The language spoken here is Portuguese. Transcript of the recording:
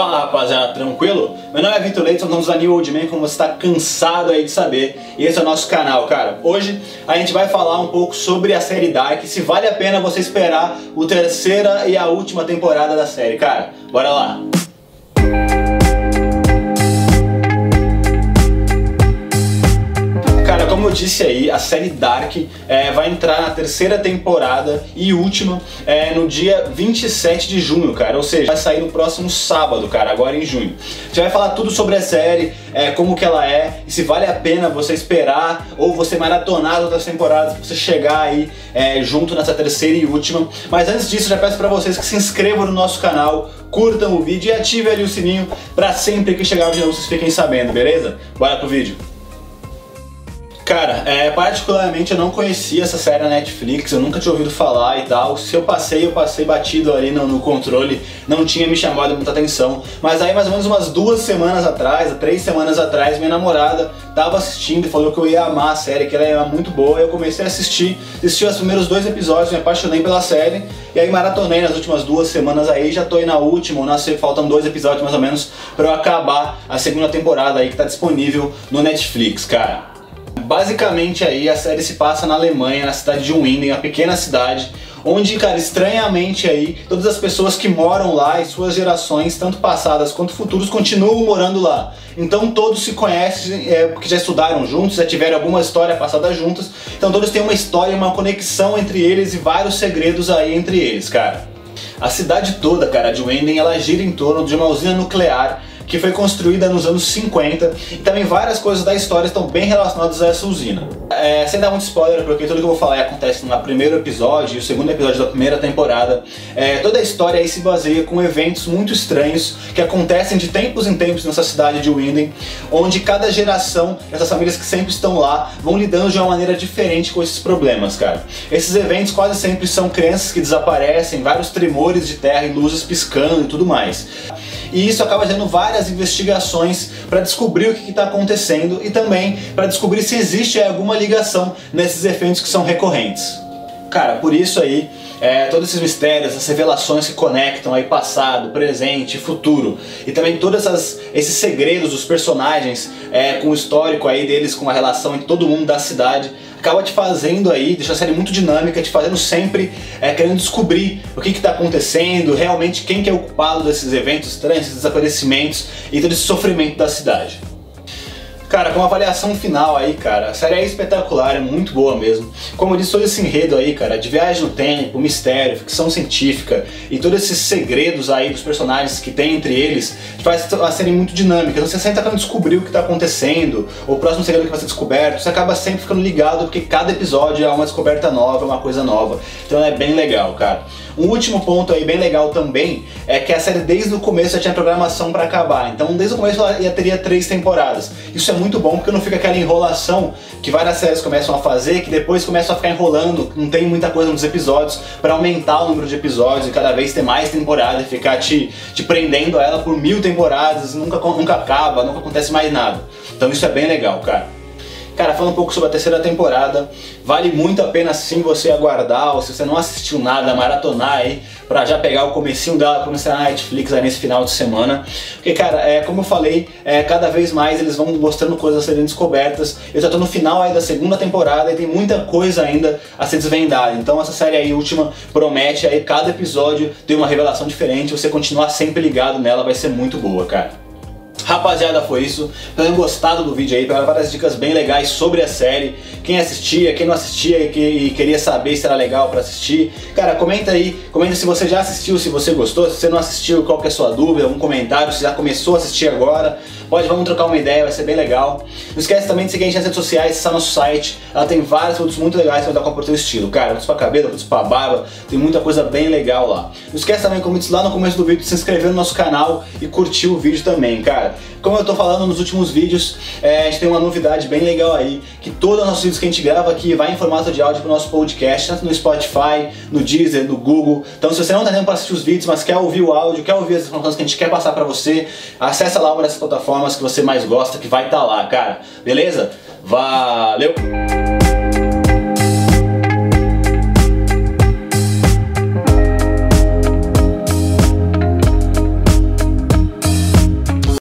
Fala rapaziada, tranquilo? Meu nome é Vitor Leite, somos da New Old Man, como você está cansado aí de saber, e esse é o nosso canal, cara. Hoje a gente vai falar um pouco sobre a série Dark, se vale a pena você esperar o terceira e a última temporada da série, cara. Bora lá! como disse aí, a série Dark é, vai entrar na terceira temporada e última é, no dia 27 de junho, cara. Ou seja, vai sair no próximo sábado, cara, agora em junho. Gente vai falar tudo sobre a série, é, como que ela é, e se vale a pena você esperar ou você maratonar as outras temporadas pra você chegar aí é, junto nessa terceira e última. Mas antes disso, já peço para vocês que se inscrevam no nosso canal, curtam o vídeo e ativem ali o sininho para sempre que chegar o vídeo vocês fiquem sabendo, beleza? Bora pro vídeo. Cara, é, particularmente eu não conhecia essa série na Netflix, eu nunca tinha ouvido falar e tal. Se eu passei, eu passei batido ali no, no, controle, não tinha me chamado muita atenção. Mas aí mais ou menos umas duas semanas atrás, três semanas atrás, minha namorada tava assistindo e falou que eu ia amar a série, que ela era muito boa. Eu comecei a assistir, assisti os primeiros dois episódios, me apaixonei pela série. E aí maratonei nas últimas duas semanas aí, já tô aí na última, ou faltam dois episódios mais ou menos para eu acabar a segunda temporada aí que tá disponível no Netflix, cara. Basicamente aí a série se passa na Alemanha, na cidade de Winden, uma pequena cidade, onde, cara, estranhamente aí, todas as pessoas que moram lá e suas gerações, tanto passadas quanto futuros, continuam morando lá. Então todos se conhecem, é, porque já estudaram juntos, já tiveram alguma história passada juntos, então todos têm uma história, uma conexão entre eles e vários segredos aí entre eles, cara. A cidade toda, cara, de Wenden, ela gira em torno de uma usina nuclear que foi construída nos anos 50 e também várias coisas da história estão bem relacionadas a essa usina. É, sem dar muito spoiler, porque tudo que eu vou falar acontece no primeiro episódio e o segundo episódio da primeira temporada, é, toda a história aí se baseia com eventos muito estranhos que acontecem de tempos em tempos nessa cidade de Winden, onde cada geração, essas famílias que sempre estão lá, vão lidando de uma maneira diferente com esses problemas, cara. Esses eventos quase sempre são crianças que desaparecem, vários tremores de terra e luzes piscando e tudo mais e isso acaba gerando várias investigações para descobrir o que está acontecendo e também para descobrir se existe alguma ligação nesses eventos que são recorrentes. Cara, por isso aí, é, todos esses mistérios, essas revelações que conectam aí passado, presente, futuro e também todos esses segredos dos personagens é, com o histórico aí deles, com a relação entre todo mundo da cidade, acaba te fazendo aí, deixa a série muito dinâmica, te fazendo sempre é, querendo descobrir o que está acontecendo, realmente quem que é o culpado desses eventos estranhos, esses desaparecimentos e todo esse sofrimento da cidade. Cara, com uma avaliação final aí, cara, a série é espetacular, é muito boa mesmo. Como eu disse, todo esse enredo aí, cara, de viagem no tempo, mistério, ficção científica e todos esses segredos aí dos personagens que tem entre eles, faz a série muito dinâmica. Então você sempre tá descobrir o que tá acontecendo, o próximo segredo que vai ser descoberto, você acaba sempre ficando ligado porque cada episódio é uma descoberta nova, uma coisa nova. Então é bem legal, cara. Um último ponto aí bem legal também é que a série desde o começo já tinha programação para acabar. Então desde o começo ela teria três temporadas. Isso é muito bom porque não fica aquela enrolação que várias séries começam a fazer, que depois começam a ficar enrolando, não tem muita coisa nos episódios para aumentar o número de episódios e cada vez ter mais temporada e ficar te, te prendendo a ela por mil temporadas, nunca, nunca acaba, nunca acontece mais nada. Então isso é bem legal, cara. Cara, falando um pouco sobre a terceira temporada, vale muito a pena sim você aguardar, ou se você não assistiu nada, maratonar aí, pra já pegar o comecinho dela, começar na Netflix aí nesse final de semana. Porque, cara, é, como eu falei, é, cada vez mais eles vão mostrando coisas a serem descobertas. Eu já tô no final aí da segunda temporada e tem muita coisa ainda a ser desvendada. Então essa série aí última promete aí cada episódio ter uma revelação diferente, você continuar sempre ligado nela, vai ser muito boa, cara. Rapaziada, foi isso. Espero tenham gostado do vídeo aí, pegaram várias dicas bem legais sobre a série. Quem assistia, quem não assistia e, que, e queria saber se era legal para assistir. Cara, comenta aí, comenta se você já assistiu, se você gostou, se você não assistiu, qual que é a sua dúvida, um comentário, se já começou a assistir agora. Pode, vamos trocar uma ideia, vai ser bem legal. Não esquece também de seguir a gente nas redes sociais, acessar nosso site. Ela tem vários produtos muito legais para dar com o teu estilo. Cara, produtos pra cabelo, produtos pra barba, tem muita coisa bem legal lá. Não esquece também, como eu disse lá no começo do vídeo, de se inscrever no nosso canal e curtir o vídeo também, cara. Como eu tô falando nos últimos vídeos, é, a gente tem uma novidade bem legal aí, que todos os nossos vídeos que a gente grava aqui vai em formato de áudio pro nosso podcast, tanto no Spotify, no Deezer, no Google. Então se você não tá tempo para assistir os vídeos, mas quer ouvir o áudio, quer ouvir as informações que a gente quer passar para você, acessa lá uma dessas plataformas que você mais gosta, que vai estar tá lá, cara. Beleza? Valeu!